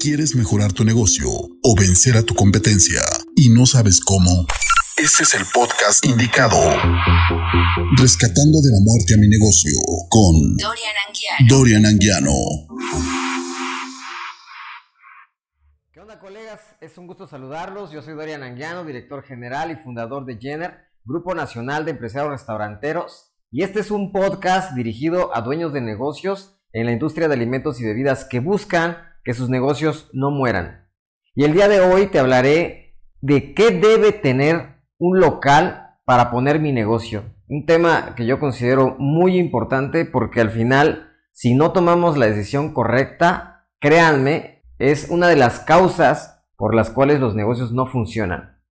¿Quieres mejorar tu negocio o vencer a tu competencia y no sabes cómo? Este es el podcast indicado. Rescatando de la muerte a mi negocio con Dorian Anguiano. Dorian Anguiano. ¿Qué onda colegas? Es un gusto saludarlos. Yo soy Dorian Anguiano, director general y fundador de Jenner, Grupo Nacional de Empresarios Restauranteros. Y este es un podcast dirigido a dueños de negocios en la industria de alimentos y bebidas que buscan que sus negocios no mueran. Y el día de hoy te hablaré de qué debe tener un local para poner mi negocio. Un tema que yo considero muy importante porque al final, si no tomamos la decisión correcta, créanme, es una de las causas por las cuales los negocios no funcionan.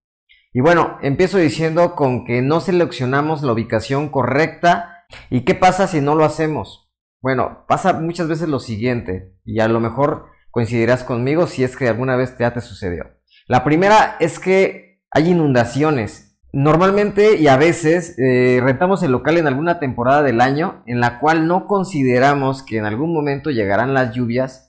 Y bueno, empiezo diciendo con que no seleccionamos la ubicación correcta. ¿Y qué pasa si no lo hacemos? Bueno, pasa muchas veces lo siguiente, y a lo mejor coincidirás conmigo si es que alguna vez ya te sucedió. La primera es que hay inundaciones. Normalmente y a veces eh, rentamos el local en alguna temporada del año en la cual no consideramos que en algún momento llegarán las lluvias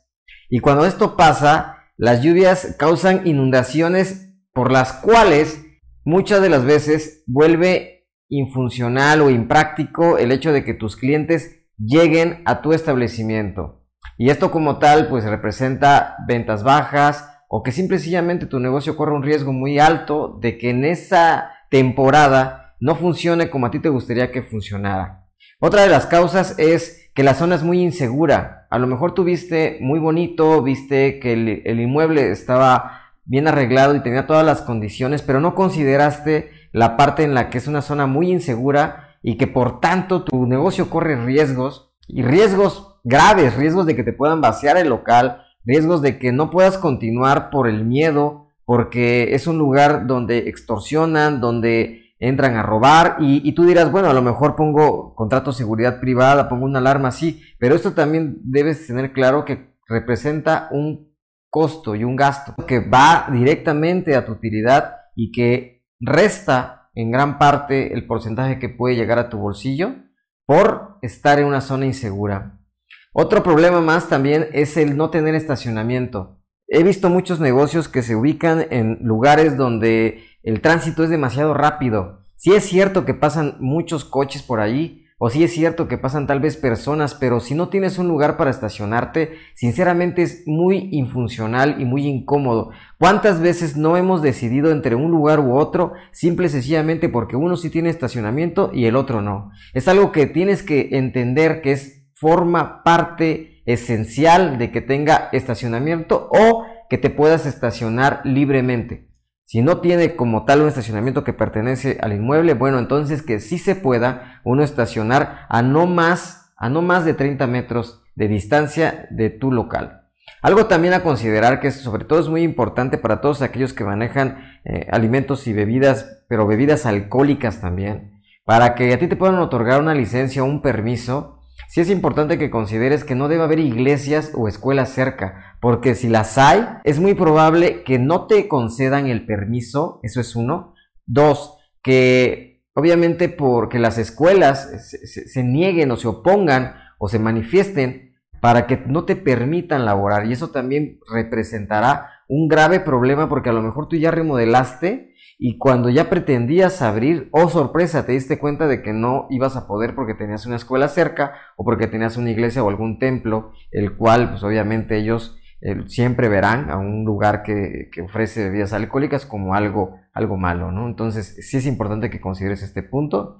y cuando esto pasa, las lluvias causan inundaciones por las cuales muchas de las veces vuelve infuncional o impráctico el hecho de que tus clientes lleguen a tu establecimiento. Y esto como tal pues representa ventas bajas o que simplemente tu negocio corre un riesgo muy alto de que en esa temporada no funcione como a ti te gustaría que funcionara. Otra de las causas es que la zona es muy insegura. A lo mejor tú viste muy bonito, viste que el, el inmueble estaba bien arreglado y tenía todas las condiciones, pero no consideraste la parte en la que es una zona muy insegura y que por tanto tu negocio corre riesgos y riesgos graves, riesgos de que te puedan vaciar el local, riesgos de que no puedas continuar por el miedo, porque es un lugar donde extorsionan, donde entran a robar y, tú dirás, bueno, a lo mejor pongo contrato de seguridad privada, pongo una alarma así, pero esto también debes tener claro que representa un costo y un gasto que va directamente a tu utilidad y que resta en gran parte el porcentaje que puede llegar a tu bolsillo por estar en una zona insegura. Otro problema más también es el no tener estacionamiento. He visto muchos negocios que se ubican en lugares donde el tránsito es demasiado rápido. Sí es cierto que pasan muchos coches por ahí, o sí es cierto que pasan tal vez personas, pero si no tienes un lugar para estacionarte, sinceramente es muy infuncional y muy incómodo. ¿Cuántas veces no hemos decidido entre un lugar u otro simple y sencillamente porque uno sí tiene estacionamiento y el otro no? Es algo que tienes que entender que es forma parte esencial de que tenga estacionamiento o que te puedas estacionar libremente. Si no tiene como tal un estacionamiento que pertenece al inmueble, bueno, entonces que sí se pueda uno estacionar a no más, a no más de 30 metros de distancia de tu local. Algo también a considerar que sobre todo es muy importante para todos aquellos que manejan eh, alimentos y bebidas, pero bebidas alcohólicas también, para que a ti te puedan otorgar una licencia o un permiso, Sí es importante que consideres que no debe haber iglesias o escuelas cerca, porque si las hay, es muy probable que no te concedan el permiso, eso es uno. Dos, que obviamente porque las escuelas se, nieguen o se opongan o se manifiesten para que no te permitan laborar y eso también representará un grave problema porque a lo mejor tú ya remodelaste y cuando ya pretendías abrir, oh sorpresa, te diste cuenta de que no ibas a poder porque tenías una escuela cerca o porque tenías una iglesia o algún templo, el cual pues obviamente ellos eh, siempre verán a un lugar que, ofrece bebidas alcohólicas como algo, algo malo, ¿no? Entonces sí es importante que consideres este punto.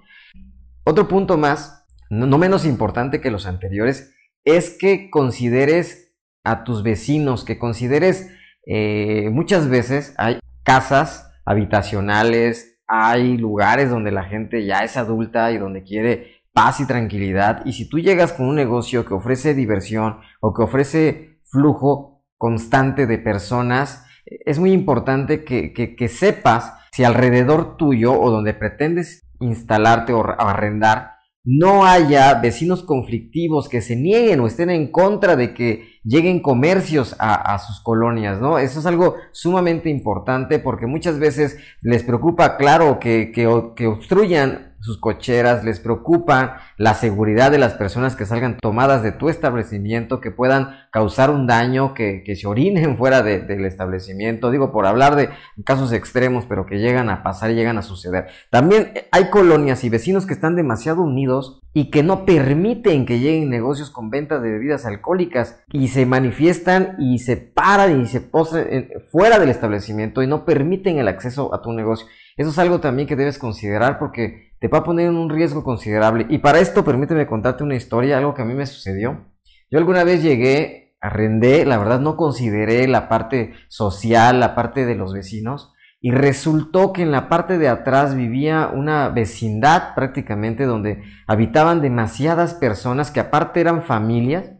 Otro punto más, no, menos importante que los anteriores, es que consideres a tus vecinos, que consideres eh, muchas veces hay casas habitacionales, hay lugares donde la gente ya es adulta y donde quiere paz y tranquilidad. Y si tú llegas con un negocio que ofrece diversión o que ofrece flujo constante de personas, es muy importante que, sepas si alrededor tuyo o donde pretendes instalarte o arrendar no haya vecinos conflictivos que se nieguen o estén en contra de que lleguen comercios a, sus colonias, ¿no? Eso es algo sumamente importante porque muchas veces les preocupa, claro, que, que, obstruyan sus cocheras, les preocupa la seguridad de las personas que salgan tomadas de tu establecimiento, que puedan causar un daño, que, se orinen fuera del establecimiento, digo, por hablar de casos extremos, pero que llegan a pasar y llegan a suceder. También hay colonias y vecinos que están demasiado unidos y que no permiten que lleguen negocios con ventas de bebidas alcohólicas y se manifiestan y se paran y se posan fuera del establecimiento y no permiten el acceso a tu negocio. Eso es algo también que debes considerar porque te va a poner en un riesgo considerable. Y para esto permíteme contarte una historia, algo que a mí me sucedió. Yo alguna vez llegué, arrendé, la verdad no consideré la parte social, la parte de los vecinos, y resultó que en la parte de atrás vivía una vecindad prácticamente donde habitaban demasiadas personas que aparte eran familias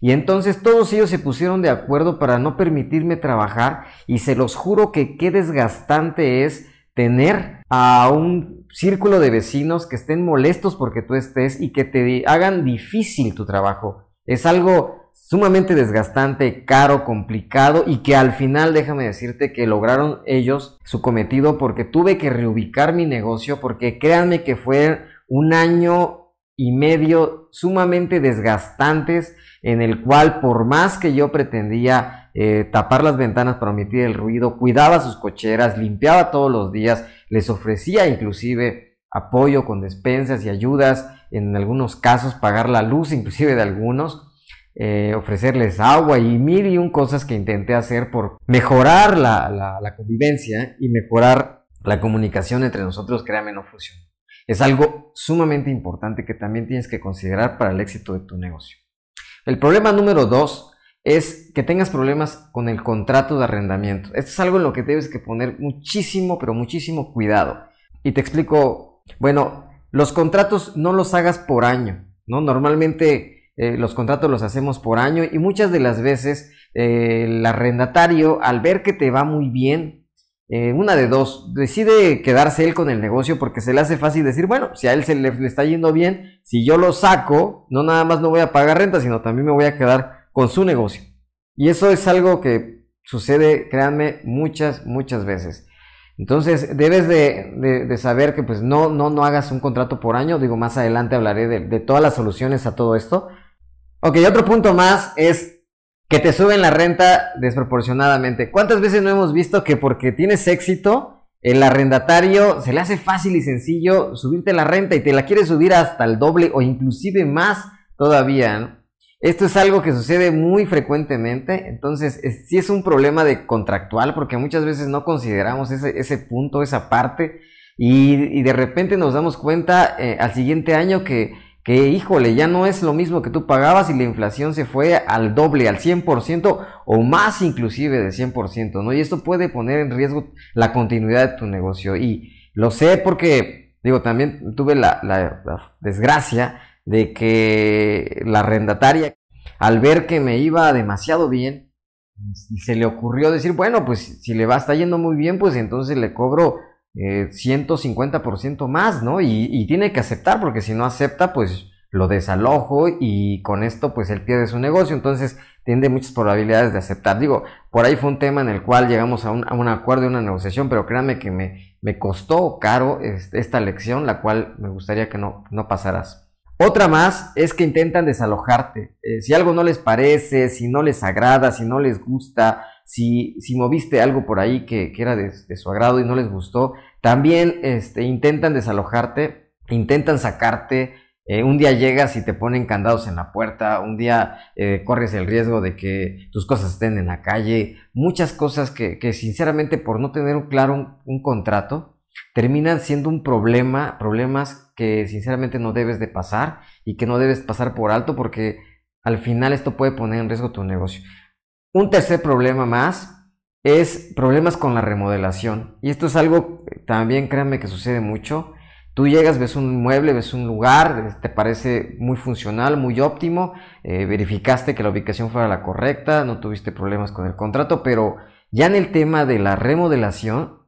y entonces todos ellos se pusieron de acuerdo para no permitirme trabajar y se los juro que qué desgastante es tener a un círculo de vecinos que estén molestos porque tú estés y que te hagan difícil tu trabajo. Es algo sumamente desgastante, caro, complicado y que al final déjame decirte que lograron ellos su cometido porque tuve que reubicar mi negocio porque créanme que fue un año y medio sumamente desgastantes en el cual por más que yo pretendía eh, tapar las ventanas para omitir el ruido, cuidaba sus cocheras, limpiaba todos los días, les ofrecía inclusive apoyo con despensas y ayudas, en algunos casos pagar la luz inclusive de algunos, eh, ofrecerles agua y mil y un cosas que intenté hacer por mejorar la, convivencia y mejorar la comunicación entre nosotros, créame, no funciona. Es algo sumamente importante que también tienes que considerar para el éxito de tu negocio. El problema número dos es que tengas problemas con el contrato de arrendamiento. Esto es algo en lo que debes que poner muchísimo, pero muchísimo cuidado. Y te explico, bueno, los contratos no los hagas por año, ¿no? Normalmente eh, los contratos los hacemos por año y muchas de las veces eh, el arrendatario al ver que te va muy bien, eh, una de dos, decide quedarse él con el negocio porque se le hace fácil decir, bueno, si a él se le, le, está yendo bien, si yo lo saco, no nada más no voy a pagar renta, sino también me voy a quedar con su negocio. Y eso es algo que sucede, créanme, muchas, muchas veces. Entonces, debes de, saber que pues no, no, no hagas un contrato por año. Digo, más adelante hablaré de, de todas las soluciones a todo esto. Ok, otro punto más es que te suben la renta desproporcionadamente. ¿Cuántas veces no hemos visto que porque tienes éxito, el arrendatario se le hace fácil y sencillo subirte la renta y te la quiere subir hasta el doble o inclusive más todavía? Esto es algo que sucede muy frecuentemente, entonces sí es un problema de contractual porque muchas veces no consideramos ese, punto, esa parte y, de repente nos damos cuenta eh, al siguiente año que que híjole, ya no es lo mismo que tú pagabas y la inflación se fue al doble, al 100% o más inclusive de 100%, ¿no? Y esto puede poner en riesgo la continuidad de tu negocio. Y lo sé porque, digo, también tuve la, desgracia de que la arrendataria, al ver que me iba demasiado bien, se le ocurrió decir, bueno, pues si le va, está yendo muy bien, pues entonces le cobro 150% eh, más, ¿no? Y, tiene que aceptar, porque si no acepta, pues lo desalojo y con esto, pues él pierde su negocio. Entonces, tiene muchas probabilidades de aceptar. Digo, por ahí fue un tema en el cual llegamos a un, a un acuerdo una negociación, pero créanme que me, me costó caro este, esta lección, la cual me gustaría que no, no pasaras. Otra más es que intentan desalojarte. Eh, si algo no les parece, si no les agrada, si no les gusta, si, si moviste algo por ahí que, era de, su agrado y no les gustó, también este, intentan desalojarte, intentan sacarte. Eh, un día llegas y te ponen candados en la puerta, un día eh, corres el riesgo de que tus cosas estén en la calle, muchas cosas que, que sinceramente por no tener un claro un, contrato, terminan siendo un problema, problemas que sinceramente no debes de pasar y que no debes pasar por alto porque al final esto puede poner en riesgo tu negocio. Un tercer problema más es problemas con la remodelación. Y esto es algo también, créanme, que sucede mucho. Tú llegas, ves un mueble, ves un lugar, te parece muy funcional, muy óptimo, eh, verificaste que la ubicación fuera la correcta, no tuviste problemas con el contrato, pero ya en el tema de la remodelación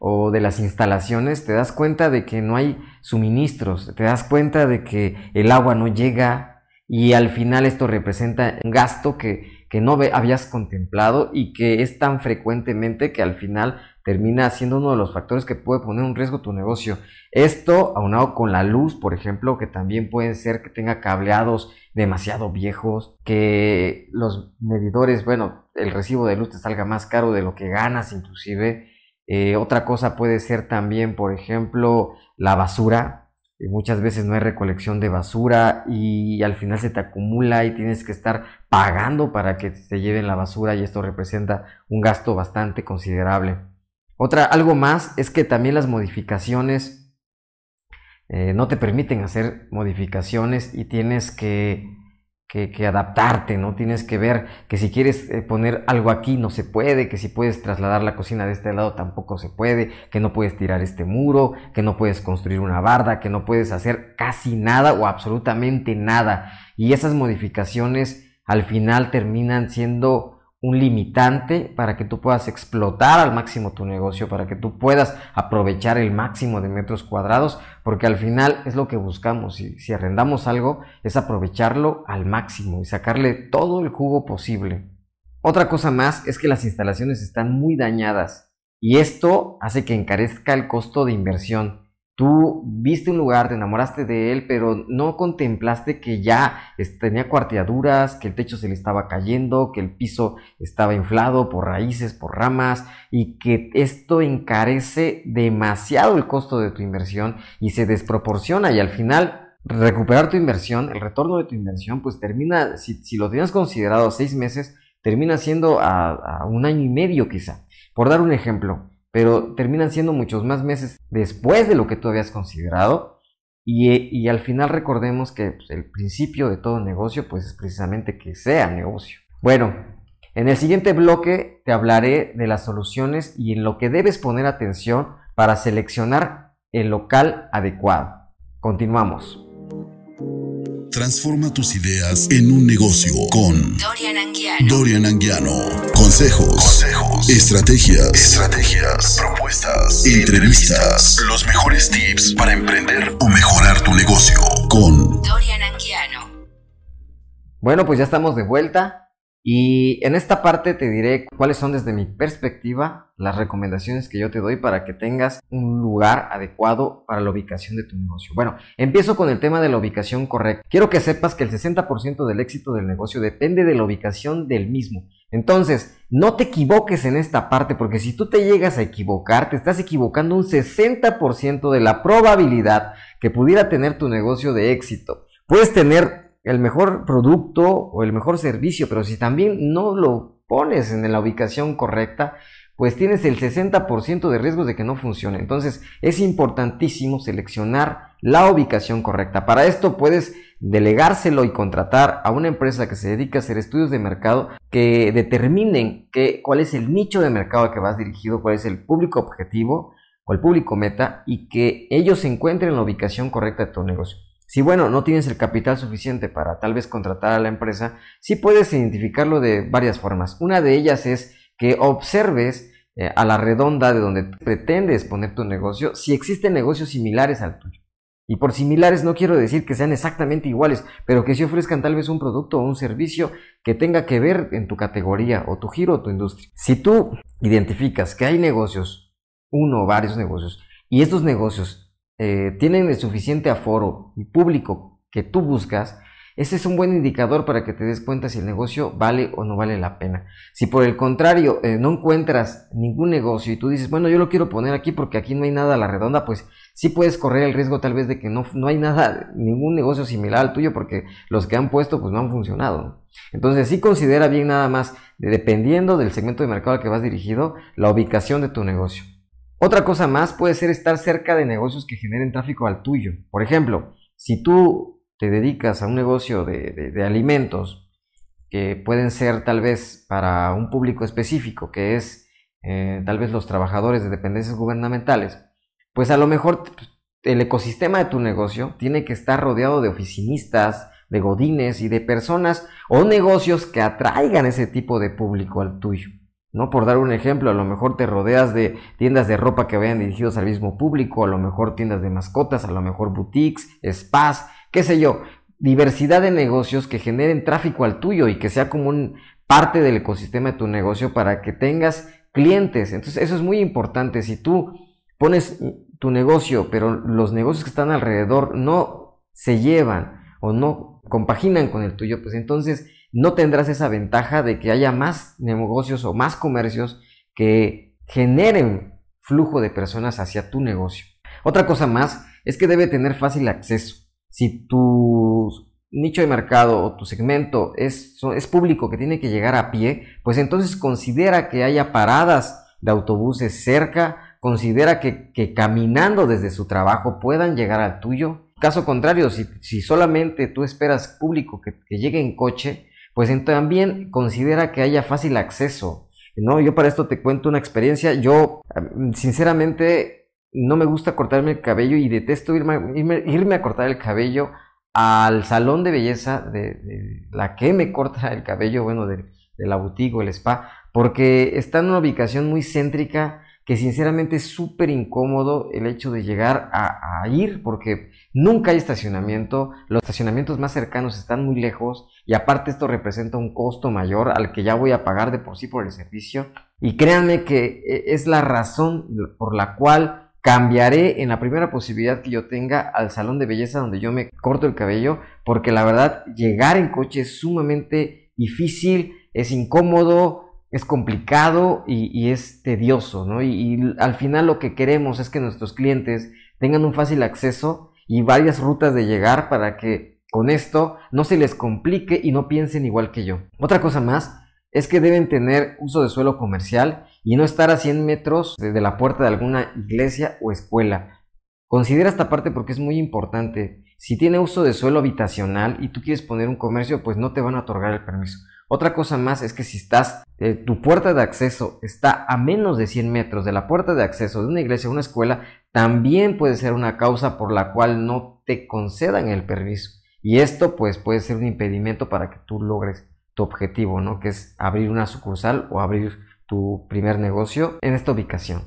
o de las instalaciones, te das cuenta de que no hay suministros, te das cuenta de que el agua no llega y al final esto representa un gasto que que no habías contemplado y que es tan frecuentemente que al final termina siendo uno de los factores que puede poner en riesgo tu negocio. Esto aunado con la luz, por ejemplo, que también puede ser que tenga cableados demasiado viejos, que los medidores, bueno, el recibo de luz te salga más caro de lo que ganas inclusive. Eh, otra cosa puede ser también, por ejemplo, la basura muchas veces no hay recolección de basura y al final se te acumula y tienes que estar pagando para que te lleven la basura y esto representa un gasto bastante considerable. Otra, algo más es que también las modificaciones eh, no te permiten hacer modificaciones y tienes que que, adaptarte, ¿no? Tienes que ver que si quieres eh, poner algo aquí no se puede, que si puedes trasladar la cocina de este lado tampoco se puede, que no puedes tirar este muro, que no puedes construir una barda, que no puedes hacer casi nada o absolutamente nada. Y esas modificaciones al final terminan siendo un limitante para que tú puedas explotar al máximo tu negocio, para que tú puedas aprovechar el máximo de metros cuadrados, porque al final es lo que buscamos. Si, si arrendamos algo, es aprovecharlo al máximo y sacarle todo el jugo posible. Otra cosa más es que las instalaciones están muy dañadas y esto hace que encarezca el costo de inversión. Tú viste un lugar, te enamoraste de él, pero no contemplaste que ya tenía cuarteaduras, que el techo se le estaba cayendo, que el piso estaba inflado por raíces, por ramas, y que esto encarece demasiado el costo de tu inversión y se desproporciona y al final recuperar tu inversión, el retorno de tu inversión, pues termina, si, lo tenías considerado seis meses, termina siendo a un año y medio quizá. Por dar un ejemplo, pero terminan siendo muchos más meses después de lo que tú habías considerado. Y, al final recordemos que pues, el principio de todo negocio pues es precisamente que sea negocio. Bueno, en el siguiente bloque te hablaré de las soluciones y en lo que debes poner atención para seleccionar el local adecuado. Continuamos. Transforma tus ideas en un negocio con Dorian Anguiano. Dorian Anguiano. Consejos, Consejos. Estrategias. Estrategias. Propuestas. Entrevistas. Los mejores tips para emprender o mejorar tu negocio con Dorian Anguiano. Bueno, pues ya estamos de vuelta. Y en esta parte te diré cuáles son desde mi perspectiva las recomendaciones que yo te doy para que tengas un lugar adecuado para la ubicación de tu negocio. Bueno, empiezo con el tema de la ubicación correcta. Quiero que sepas que el 60% del éxito del negocio depende de la ubicación del mismo. Entonces, no te equivoques en esta parte porque si tú te llegas a equivocar, te estás equivocando un 60% de la probabilidad que pudiera tener tu negocio de éxito. Puedes tener el mejor producto o el mejor servicio, pero si también no lo pones en la ubicación correcta, pues tienes el 60% de riesgos de que no funcione. Entonces es importantísimo seleccionar la ubicación correcta. Para esto puedes delegárselo y contratar a una empresa que se dedica a hacer estudios de mercado que determinen cuál es el nicho de mercado que vas dirigido, cuál es el público objetivo o el público meta y que ellos encuentren la ubicación correcta de tu negocio. Si bueno, no tienes el capital suficiente para tal vez contratar a la empresa, sí puedes identificarlo de varias formas. Una de ellas es que observes eh, a la redonda de donde pretendes poner tu negocio si existen negocios similares al tuyo. Y por similares no quiero decir que sean exactamente iguales, pero que sí ofrezcan tal vez un producto o un servicio que tenga que ver en tu categoría o tu giro o tu industria. Si tú identificas que hay negocios, uno o varios negocios, y estos negocios eh, tienen el suficiente aforo y público que tú buscas, ese es un buen indicador para que te des cuenta si el negocio vale o no vale la pena. Si por el contrario eh, no encuentras ningún negocio y tú dices, bueno, yo lo quiero poner aquí porque aquí no hay nada a la redonda, pues sí puedes correr el riesgo tal vez de que no, no hay nada, ningún negocio similar al tuyo porque los que han puesto pues no han funcionado. Entonces sí considera bien nada más, dependiendo del segmento de mercado al que vas dirigido, la ubicación de tu negocio. Otra cosa más puede ser estar cerca de negocios que generen tráfico al tuyo. Por ejemplo, si tú te dedicas a un negocio de, alimentos que pueden ser tal vez para un público específico, que es eh, tal vez los trabajadores de dependencias gubernamentales, pues a lo mejor el ecosistema de tu negocio tiene que estar rodeado de oficinistas, de godines y de personas o negocios que atraigan ese tipo de público al tuyo. ¿No? Por dar un ejemplo, a lo mejor te rodeas de tiendas de ropa que vayan dirigidos al mismo público, a lo mejor tiendas de mascotas, a lo mejor boutiques, spas, qué sé yo, diversidad de negocios que generen tráfico al tuyo y que sea como un parte del ecosistema de tu negocio para que tengas clientes. Entonces eso es muy importante. Si tú pones tu negocio, pero los negocios que están alrededor no se llevan o no compaginan con el tuyo, pues entonces no tendrás esa ventaja de que haya más negocios o más comercios que generen flujo de personas hacia tu negocio. Otra cosa más es que debe tener fácil acceso. Si tu nicho de mercado o tu segmento es, es público que tiene que llegar a pie, pues entonces considera que haya paradas de autobuses cerca, considera que, caminando desde su trabajo puedan llegar al tuyo. Caso contrario, si, solamente tú esperas público que, que llegue en coche, pues también considera que haya fácil acceso. ¿no? Yo para esto te cuento una experiencia. Yo, sinceramente, no me gusta cortarme el cabello y detesto irme, irme, a cortar el cabello al salón de belleza de, la que me corta el cabello, bueno, de, de la boutique o el spa, porque está en una ubicación muy céntrica que sinceramente es súper incómodo el hecho de llegar a, ir porque nunca hay estacionamiento, los estacionamientos más cercanos están muy lejos y aparte esto representa un costo mayor al que ya voy a pagar de por sí por el servicio y créanme que eh, es la razón por la cual cambiaré en la primera posibilidad que yo tenga al salón de belleza donde yo me corto el cabello porque la verdad llegar en coche es sumamente difícil, es incómodo, es complicado y, es tedioso, ¿no? Y, al final lo que queremos es que nuestros clientes tengan un fácil acceso y varias rutas de llegar para que con esto no se les complique y no piensen igual que yo. Otra cosa más es que deben tener uso de suelo comercial y no estar a 100 metros de la puerta de alguna iglesia o escuela. Considera esta parte porque es muy importante. Si tiene uso de suelo habitacional y tú quieres poner un comercio, pues no te van a otorgar el permiso. Otra cosa más es que si estás, eh, tu puerta de acceso está a menos de 100 metros de la puerta de acceso de una iglesia o una escuela, también puede ser una causa por la cual no te concedan el permiso. Y esto pues puede ser un impedimento para que tú logres tu objetivo, ¿no? Que es abrir una sucursal o abrir tu primer negocio en esta ubicación.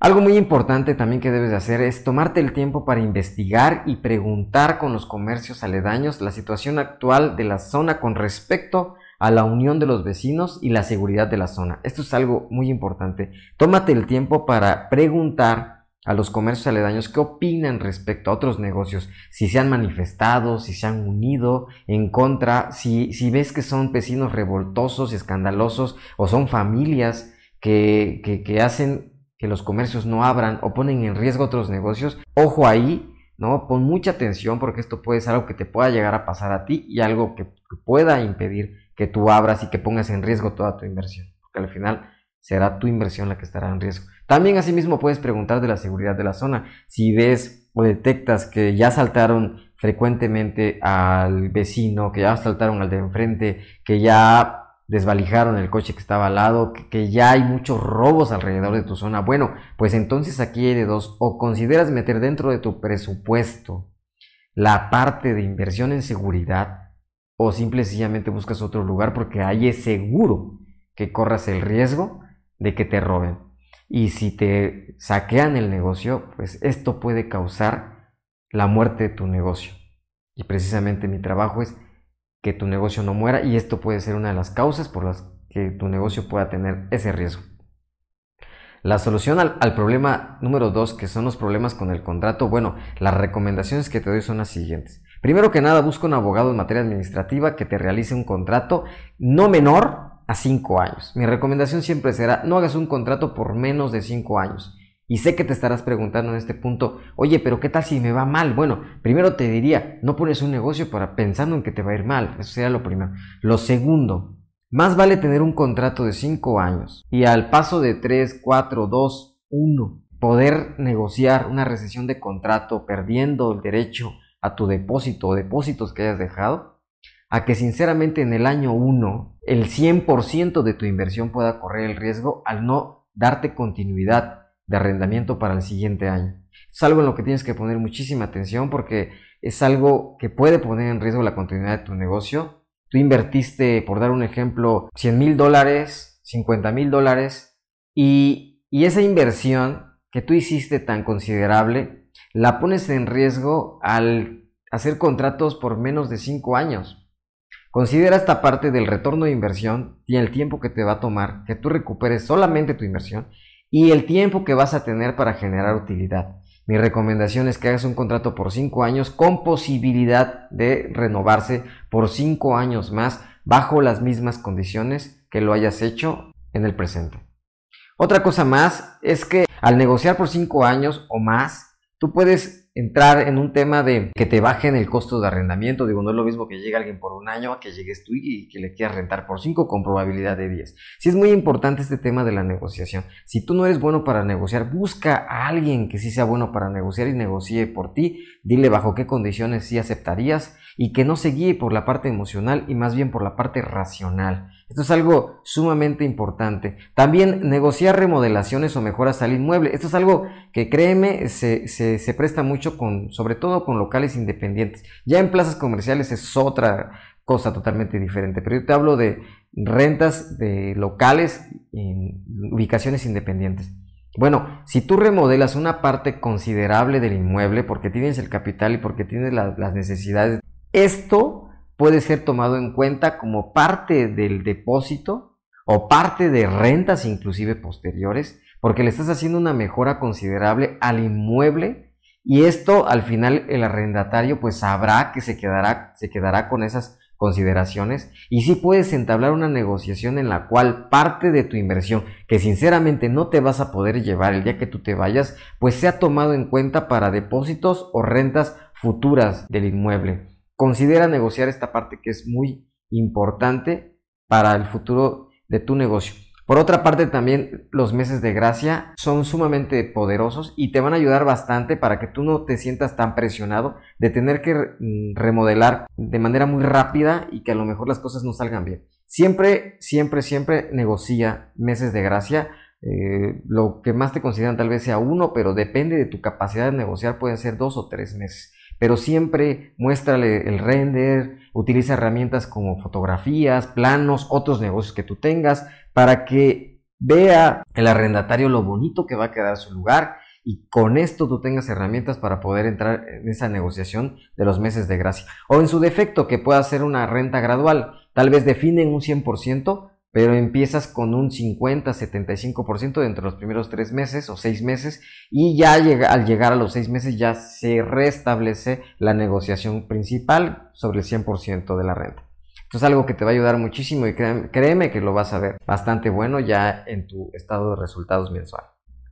Algo muy importante también que debes de hacer es tomarte el tiempo para investigar y preguntar con los comercios aledaños la situación actual de la zona con respecto a la unión de los vecinos y la seguridad de la zona. Esto es algo muy importante. Tómate el tiempo para preguntar a los comercios aledaños qué opinan respecto a otros negocios, si se han manifestado, si se han unido en contra, si, si ves que son vecinos revoltosos escandalosos o son familias que, que, que hacen que los comercios no abran o ponen en riesgo otros negocios, ojo ahí, ¿no? Pon mucha atención porque esto puede ser algo que te pueda llegar a pasar a ti y algo que pueda impedir que tú abras y que pongas en riesgo toda tu inversión, porque al final será tu inversión la que estará en riesgo. También asimismo puedes preguntar de la seguridad de la zona. Si ves o detectas que ya saltaron frecuentemente al vecino, que ya saltaron al de enfrente, que ya desvalijaron el coche que estaba al lado, que, ya hay muchos robos alrededor de tu zona. Bueno, pues entonces aquí hay de dos. O consideras meter dentro de tu presupuesto la parte de inversión en seguridad, o simple y buscas otro lugar porque ahí es seguro que corras el riesgo de que te roben. Y si te saquean el negocio, pues esto puede causar la muerte de tu negocio. Y precisamente mi trabajo es que tu negocio no muera y esto puede ser una de las causas por las que tu negocio pueda tener ese riesgo. La solución al, problema número dos, que son los problemas con el contrato, bueno, las recomendaciones que te doy son las siguientes. Primero que nada, busca un abogado en materia administrativa que te realice un contrato no menor a 5 años. Mi recomendación siempre será, no hagas un contrato por menos de 5 años. Y sé que te estarás preguntando en este punto, oye, pero ¿qué tal si me va mal? Bueno, primero te diría, no pones un negocio para pensando en que te va a ir mal. Eso sería lo primero. Lo segundo, más vale tener un contrato de 5 años y al paso de 3, 4, 2, 1, poder negociar una recesión de contrato perdiendo el derecho a tu depósito o depósitos que hayas dejado, a que sinceramente en el año 1 el 100% de tu inversión pueda correr el riesgo al no darte continuidad de arrendamiento para el siguiente año. Es algo en lo que tienes que poner muchísima atención porque es algo que puede poner en riesgo la continuidad de tu negocio. Tú invertiste, por dar un ejemplo, 100 mil dólares, 50 mil dólares y, y esa inversión que tú hiciste tan considerable la pones en riesgo al hacer contratos por menos de 5 años. Considera esta parte del retorno de inversión y el tiempo que te va a tomar que tú recuperes solamente tu inversión y el tiempo que vas a tener para generar utilidad. Mi recomendación es que hagas un contrato por 5 años con posibilidad de renovarse por 5 años más bajo las mismas condiciones que lo hayas hecho en el presente. Otra cosa más es que al negociar por 5 años o más, tú puedes entrar en un tema de que te bajen el costo de arrendamiento. Digo, no es lo mismo que llegue alguien por un año a que llegues tú y que le quieras rentar por 5 con probabilidad de 10. Sí es muy importante este tema de la negociación. Si tú no eres bueno para negociar, busca a alguien que sí sea bueno para negociar y negocie por ti. Dile bajo qué condiciones sí aceptarías y que no se guíe por la parte emocional y más bien por la parte racional. Esto es algo sumamente importante. También negociar remodelaciones o mejoras al inmueble. Esto es algo que créeme se, se, presta mucho con, sobre todo con locales independientes. Ya en plazas comerciales es otra cosa totalmente diferente. Pero yo te hablo de rentas de locales en ubicaciones independientes. Bueno, si tú remodelas una parte considerable del inmueble porque tienes el capital y porque tienes las necesidades esto puede ser tomado en cuenta como parte del depósito o parte de rentas inclusive posteriores, porque le estás haciendo una mejora considerable al inmueble y esto al final el arrendatario pues sabrá que se quedará, se quedará con esas consideraciones y si puedes entablar una negociación en la cual parte de tu inversión que sinceramente no te vas a poder llevar el día que tú te vayas pues sea tomado en cuenta para depósitos o rentas futuras del inmueble considera negociar esta parte que es muy importante para el futuro de tu negocio. Por otra parte, también los meses de gracia son sumamente poderosos y te van a ayudar bastante para que tú no te sientas tan presionado de tener que remodelar de manera muy rápida y que a lo mejor las cosas no salgan bien. Siempre, siempre, siempre negocia meses de gracia. Eh, lo que más te consideran tal vez sea uno, pero depende de tu capacidad de negociar, pueden ser dos o tres meses pero siempre muéstrale el render, utiliza herramientas como fotografías, planos, otros negocios que tú tengas, para que vea el arrendatario lo bonito que va a quedar su lugar y con esto tú tengas herramientas para poder entrar en esa negociación de los meses de gracia. O en su defecto, que pueda ser una renta gradual, tal vez definen un 100%, pero empiezas con un 50-75% dentro de los primeros tres meses o seis meses y ya al llegar a los seis meses ya se restablece la negociación principal sobre el 100% de la renta. Esto es algo que te va a ayudar muchísimo y créeme, que lo vas a ver bastante bueno ya en tu estado de resultados mensual.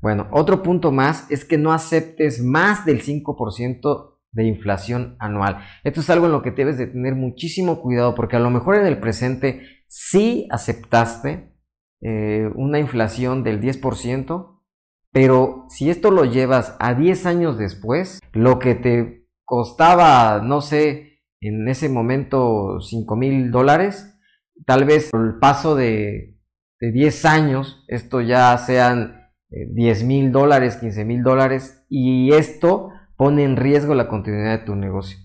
Bueno, otro punto más es que no aceptes más del 5% de inflación anual. Esto es algo en lo que debes de tener muchísimo cuidado porque a lo mejor en el presente sí aceptaste eh, una inflación del 10%, pero si esto lo llevas a 10 años después, lo que te costaba, no sé, en ese momento 5 mil dólares, tal vez por el paso de, de 10 años, esto ya sean 10 eh, mil dólares, 15 mil dólares, y esto pone en riesgo la continuidad de tu negocio.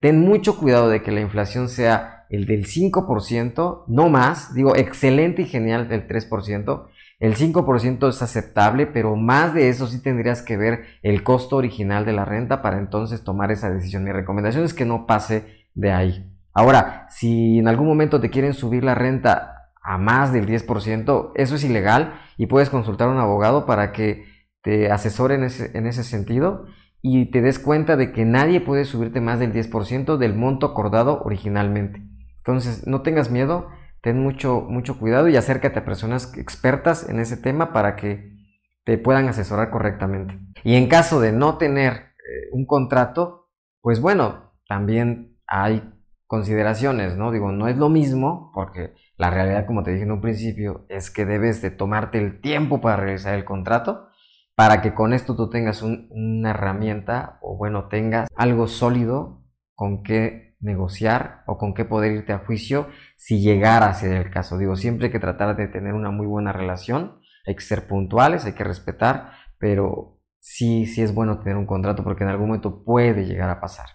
Ten mucho cuidado de que la inflación sea el del 5%, no más, digo, excelente y genial del 3%, el 5% es aceptable, pero más de eso sí tendrías que ver el costo original de la renta para entonces tomar esa decisión. Mi recomendación es que no pase de ahí. Ahora, si en algún momento te quieren subir la renta a más del 10%, eso es ilegal y puedes consultar a un abogado para que te asesore en ese, en ese sentido y te des cuenta de que nadie puede subirte más del 10% del monto acordado originalmente. Entonces, no tengas miedo, ten mucho, mucho cuidado y acércate a personas expertas en ese tema para que te puedan asesorar correctamente. Y en caso de no tener eh, un contrato, pues bueno, también hay consideraciones, ¿no? Digo, no es lo mismo, porque la realidad, como te dije en un principio, es que debes de tomarte el tiempo para realizar el contrato, para que con esto tú tengas una herramienta o bueno, tengas algo sólido con que negociar o con qué poder irte a juicio si llegara a ser el caso. Digo, siempre hay que tratar de tener una muy buena relación, hay que ser puntuales, hay que respetar, pero sí, sí es bueno tener un contrato porque en algún momento puede llegar a pasar.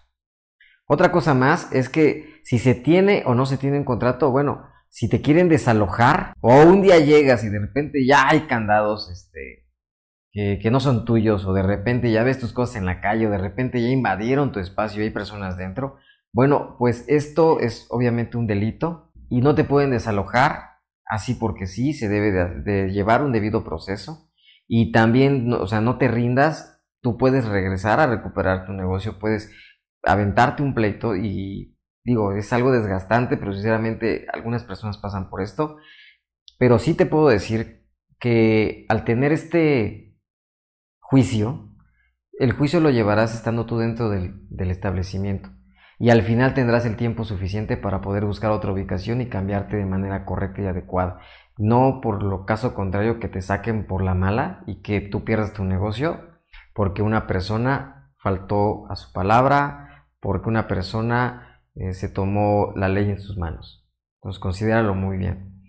Otra cosa más es que si se tiene o no se tiene un contrato, bueno, si te quieren desalojar o un día llegas y de repente ya hay candados este, que, que, no son tuyos o de repente ya ves tus cosas en la calle o de repente ya invadieron tu espacio y hay personas dentro, Bueno, pues esto es obviamente un delito y no te pueden desalojar así porque sí, se debe de, llevar un debido proceso. Y también, o sea, no te rindas, tú puedes regresar a recuperar tu negocio, puedes aventarte un pleito y digo, es algo desgastante, pero sinceramente algunas personas pasan por esto, pero sí te puedo decir que al tener este juicio, el juicio lo llevarás estando tú dentro del, del establecimiento y al final tendrás el tiempo suficiente para poder buscar otra ubicación y cambiarte de manera correcta y adecuada. No por lo caso contrario que te saquen por la mala y que tú pierdas tu negocio porque una persona faltó a su palabra, porque una persona eh, se tomó la ley en sus manos. Entonces considéralo muy bien.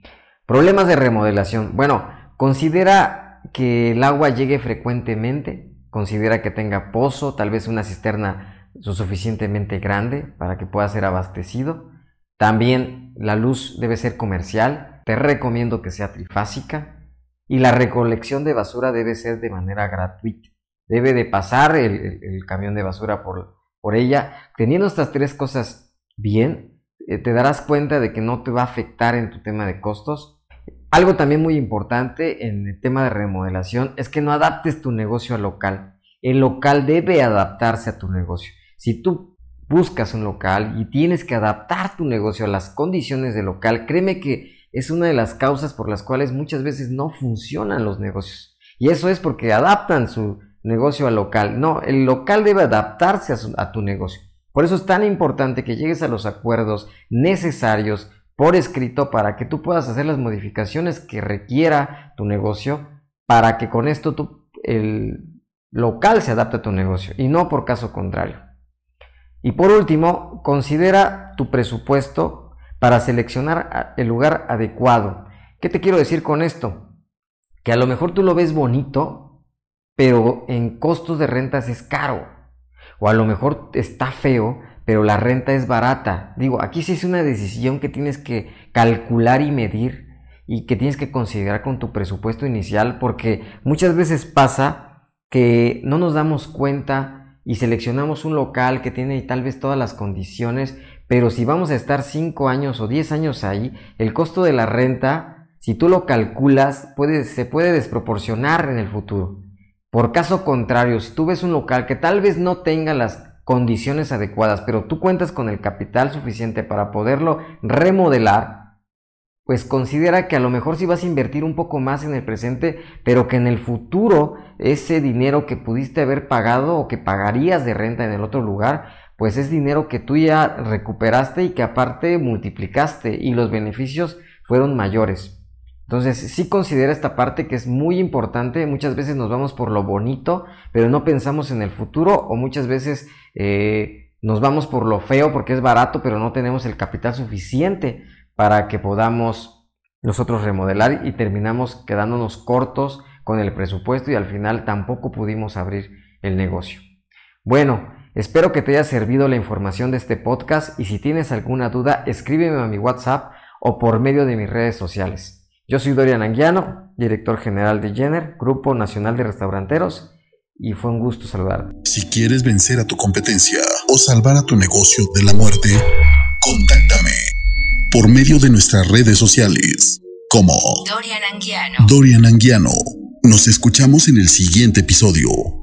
Problemas de remodelación. Bueno, considera que el agua llegue frecuentemente, considera que tenga pozo, tal vez una cisterna lo suficientemente grande para que pueda ser abastecido. También la luz debe ser comercial. Te recomiendo que sea trifásica. Y la recolección de basura debe ser de manera gratuita. Debe de pasar el, camión de basura por, por, ella. Teniendo estas tres cosas bien, eh, te darás cuenta de que no te va a afectar en tu tema de costos. Algo también muy importante en el tema de remodelación es que no adaptes tu negocio al local. El local debe adaptarse a tu negocio. Si tú buscas un local y tienes que adaptar tu negocio a las condiciones del local, créeme que es una de las causas por las cuales muchas veces no funcionan los negocios. Y eso es porque adaptan su negocio al local. No, el local debe adaptarse a, tu negocio. Por eso es tan importante que llegues a los acuerdos necesarios por escrito para que tú puedas hacer las modificaciones que requiera tu negocio para que con esto el local se adapte a tu negocio y no por caso contrario. Y por último, considera tu presupuesto para seleccionar el lugar adecuado. ¿Qué te quiero decir con esto? Que a lo mejor tú lo ves bonito, pero en costos de rentas es caro. O a lo mejor está feo, pero la renta es barata. Digo, aquí sí es una decisión que tienes que calcular y medir y que tienes que considerar con tu presupuesto inicial porque muchas veces pasa que no nos damos cuenta y seleccionamos un local que tiene tal vez todas las condiciones, pero si vamos a estar 5 años o 10 años ahí, el costo de la renta, si tú lo calculas, puede, se puede desproporcionar en el futuro. Por caso contrario, si tú ves un local que tal vez no tenga las condiciones adecuadas, pero tú cuentas con el capital suficiente para poderlo remodelar, pues considera que a lo mejor sí vas a invertir un poco más en el presente, pero que en el futuro ese dinero que pudiste haber pagado o que pagarías de renta en el otro lugar, pues es dinero que tú ya recuperaste y que aparte multiplicaste y los beneficios fueron mayores. Entonces sí considera esta parte que es muy importante, muchas veces nos vamos por lo bonito, pero no pensamos en el futuro o muchas veces eh, nos vamos por lo feo porque es barato, pero no tenemos el capital suficiente para que podamos nosotros remodelar y terminamos quedándonos cortos con el presupuesto y al final tampoco pudimos abrir el negocio. Bueno, espero que te haya servido la información de este podcast y si tienes alguna duda escríbeme a mi WhatsApp o por medio de mis redes sociales. Yo soy Dorian Anguiano, director general de Jenner, Grupo Nacional de Restauranteros, y fue un gusto saludarte. Si quieres vencer a tu competencia o salvar a tu negocio de la muerte, contáctame por medio de nuestras redes sociales como Dorian Anguiano. Dorian Anguiano. Nos escuchamos en el siguiente episodio.